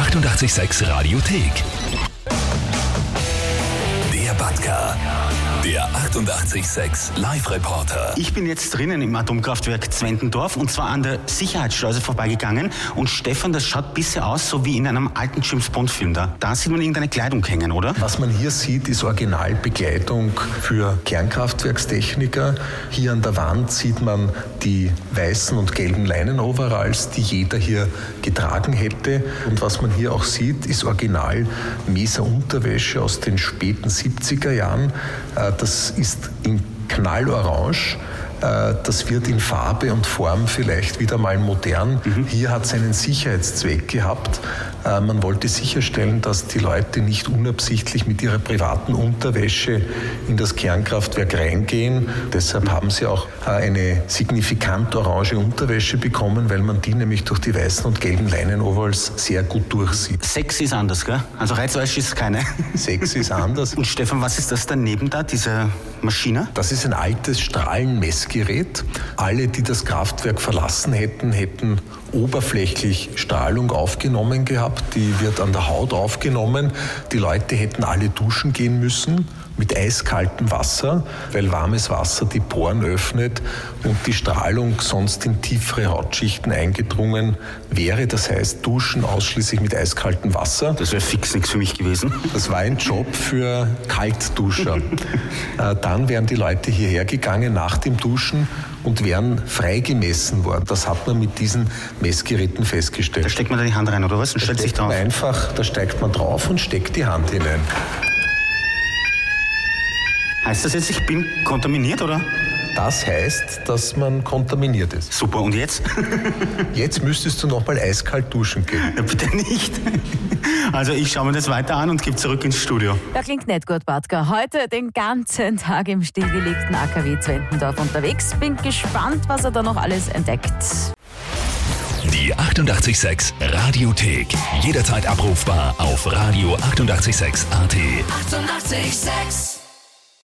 886 Radiothek. Der Batka. Der 886 Live-Reporter. Ich bin jetzt drinnen im Atomkraftwerk Zwentendorf und zwar an der Sicherheitsschleuse vorbeigegangen. Und Stefan, das schaut bisher aus, so wie in einem alten James Bond-Film da. Da sieht man irgendeine Kleidung hängen, oder? Was man hier sieht, ist Originalbekleidung für Kernkraftwerkstechniker. Hier an der Wand sieht man die weißen und gelben Leinenoveralls, die jeder hier getragen hätte. Und was man hier auch sieht, ist Original Mesa-Unterwäsche aus den späten 70er Jahren. Das ist in Knallorange. Äh, Das wird in Farbe und Form vielleicht wieder mal modern. Hier hat es einen Sicherheitszweck gehabt. Äh, Man wollte sicherstellen, dass die Leute nicht unabsichtlich mit ihrer privaten Unterwäsche in das Kernkraftwerk reingehen. Deshalb haben sie auch äh, eine signifikant orange Unterwäsche bekommen, weil man die nämlich durch die weißen und gelben Leinenoveralls sehr gut durchsieht. Sex ist anders, gell? Also Reizwäsche ist keine. Sex ist anders. Und Stefan, was ist das daneben da, diese Maschine? Das ist ein altes Strahlenmessgerät. Alle, die das Kraftwerk verlassen hätten, hätten oberflächlich Strahlung aufgenommen gehabt. Die wird an der Haut aufgenommen. Die Leute hätten alle duschen gehen müssen mit eiskaltem Wasser, weil warmes Wasser die Poren öffnet und die Strahlung sonst in tiefere Hautschichten eingedrungen wäre. Das heißt, duschen ausschließlich mit eiskaltem Wasser. Das wäre fix nichts für mich gewesen. Das war ein Job für Kaltduscher. Äh, Dann wären die Leute hierher gegangen nach dem Duschen und wären freigemessen worden. Das hat man mit diesen Messgeräten Da festgestellt. steckt man da die Hand rein, oder was? Und Da stellt sich drauf. einfach, da steigt man drauf und steckt die Hand hinein. Heißt das jetzt, ich bin kontaminiert, oder? Das heißt, dass man kontaminiert ist. Super, und jetzt? Jetzt müsstest du nochmal eiskalt duschen gehen. Ja, Bitte nicht. Also ich schaue mir das weiter an und gebe zurück ins Studio. Ja, klingt nicht gut, Batka. Heute den ganzen Tag im stillgelegten AKW Zwentendorf unterwegs. Bin gespannt, was er da noch alles entdeckt. Die 886 Radiothek. Jederzeit abrufbar auf radio886.at. 886! 886. 886